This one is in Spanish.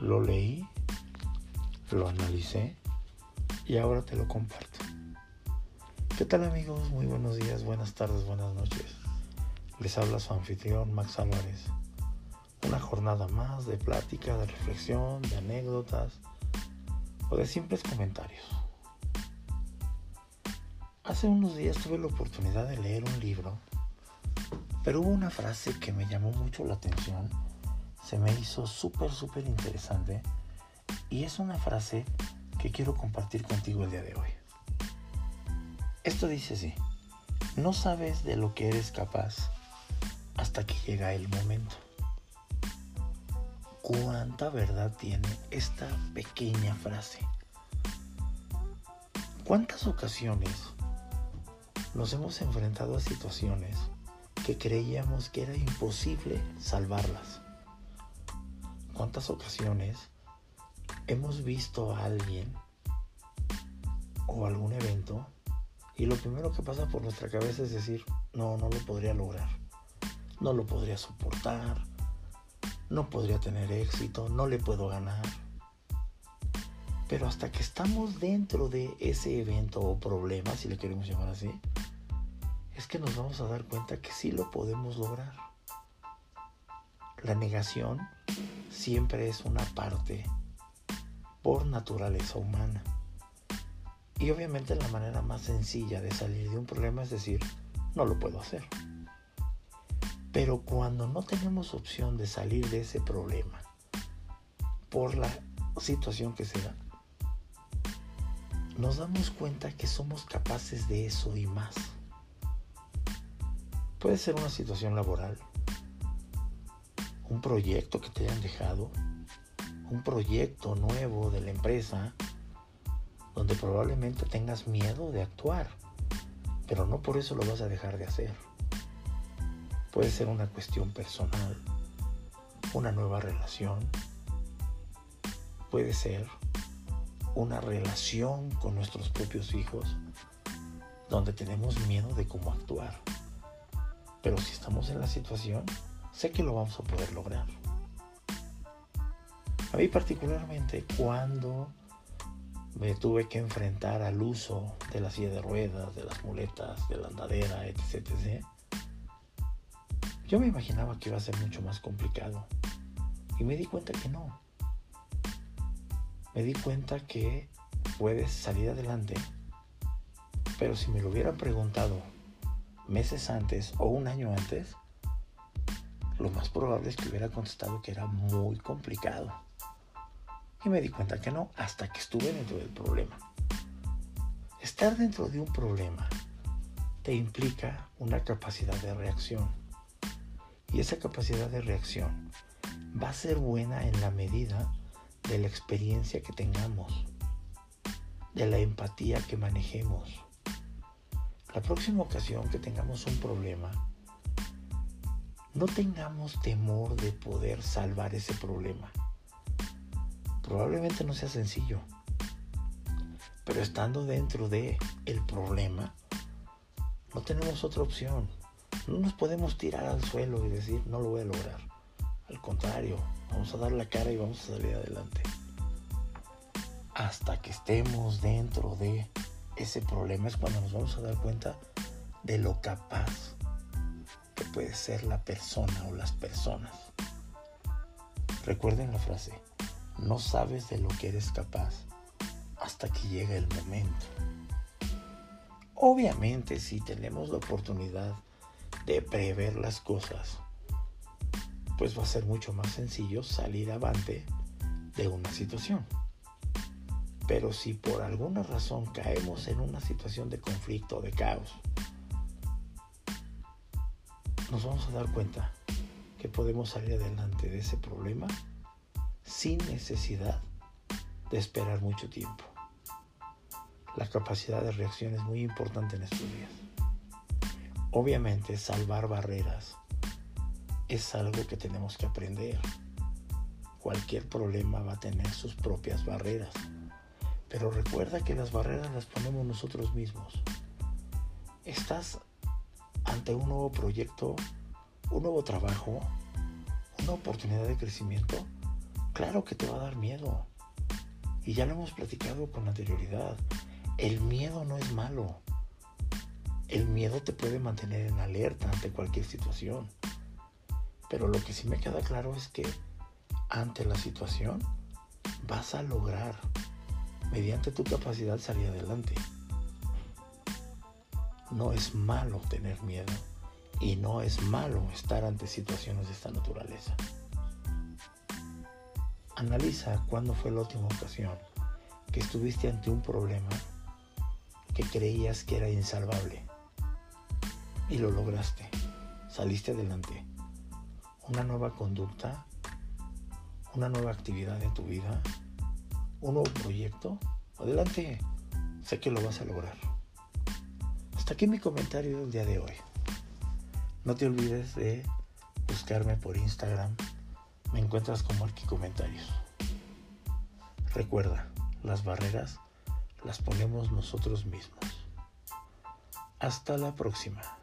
Lo leí, lo analicé y ahora te lo comparto. ¿Qué tal amigos? Muy buenos días, buenas tardes, buenas noches. Les habla su anfitrión Max Álvarez. Una jornada más de plática, de reflexión, de anécdotas o de simples comentarios. Hace unos días tuve la oportunidad de leer un libro, pero hubo una frase que me llamó mucho la atención, se me hizo súper, súper interesante y es una frase que quiero compartir contigo el día de hoy. Esto dice así, no sabes de lo que eres capaz hasta que llega el momento. ¿Cuánta verdad tiene esta pequeña frase? ¿Cuántas ocasiones nos hemos enfrentado a situaciones que creíamos que era imposible salvarlas? ¿Cuántas ocasiones hemos visto a alguien o algún evento y lo primero que pasa por nuestra cabeza es decir, no, no lo podría lograr, no lo podría soportar, no podría tener éxito, no le puedo ganar. Pero hasta que estamos dentro de ese evento o problema, si le queremos llamar así, es que nos vamos a dar cuenta que sí lo podemos lograr. La negación siempre es una parte por naturaleza humana. Y obviamente la manera más sencilla de salir de un problema es decir, no lo puedo hacer. Pero cuando no tenemos opción de salir de ese problema por la situación que sea, nos damos cuenta que somos capaces de eso y más. Puede ser una situación laboral, un proyecto que te hayan dejado, un proyecto nuevo de la empresa donde probablemente tengas miedo de actuar, pero no por eso lo vas a dejar de hacer. Puede ser una cuestión personal, una nueva relación, puede ser una relación con nuestros propios hijos, donde tenemos miedo de cómo actuar. Pero si estamos en la situación, sé que lo vamos a poder lograr. A mí particularmente cuando me tuve que enfrentar al uso de la silla de ruedas, de las muletas, de la andadera, etc. Yo me imaginaba que iba a ser mucho más complicado y me di cuenta que no. Me di cuenta que puedes salir adelante, pero si me lo hubieran preguntado meses antes o un año antes, lo más probable es que hubiera contestado que era muy complicado. Y me di cuenta que no, hasta que estuve dentro del problema. Estar dentro de un problema te implica una capacidad de reacción. Y esa capacidad de reacción va a ser buena en la medida de la experiencia que tengamos, de la empatía que manejemos. La próxima ocasión que tengamos un problema, no tengamos temor de poder salvar ese problema probablemente no sea sencillo. Pero estando dentro de el problema, no tenemos otra opción. No nos podemos tirar al suelo y decir, no lo voy a lograr. Al contrario, vamos a dar la cara y vamos a salir adelante. Hasta que estemos dentro de ese problema es cuando nos vamos a dar cuenta de lo capaz puede ser la persona o las personas. Recuerden la frase, no sabes de lo que eres capaz hasta que llega el momento. Obviamente si tenemos la oportunidad de prever las cosas, pues va a ser mucho más sencillo salir avante de una situación. Pero si por alguna razón caemos en una situación de conflicto o de caos, nos vamos a dar cuenta que podemos salir adelante de ese problema sin necesidad de esperar mucho tiempo. La capacidad de reacción es muy importante en estos días. Obviamente salvar barreras es algo que tenemos que aprender. Cualquier problema va a tener sus propias barreras. Pero recuerda que las barreras las ponemos nosotros mismos. Estás ante un nuevo proyecto, un nuevo trabajo, una oportunidad de crecimiento Claro que te va a dar miedo. Y ya lo hemos platicado con anterioridad. El miedo no es malo. El miedo te puede mantener en alerta ante cualquier situación. Pero lo que sí me queda claro es que ante la situación vas a lograr, mediante tu capacidad, salir adelante. No es malo tener miedo y no es malo estar ante situaciones de esta naturaleza. Analiza cuándo fue la última ocasión que estuviste ante un problema que creías que era insalvable y lo lograste, saliste adelante. Una nueva conducta, una nueva actividad en tu vida, un nuevo proyecto, adelante, sé que lo vas a lograr. Aquí mi comentario del día de hoy. No te olvides de buscarme por Instagram. Me encuentras como Comentarios. Recuerda, las barreras las ponemos nosotros mismos. Hasta la próxima.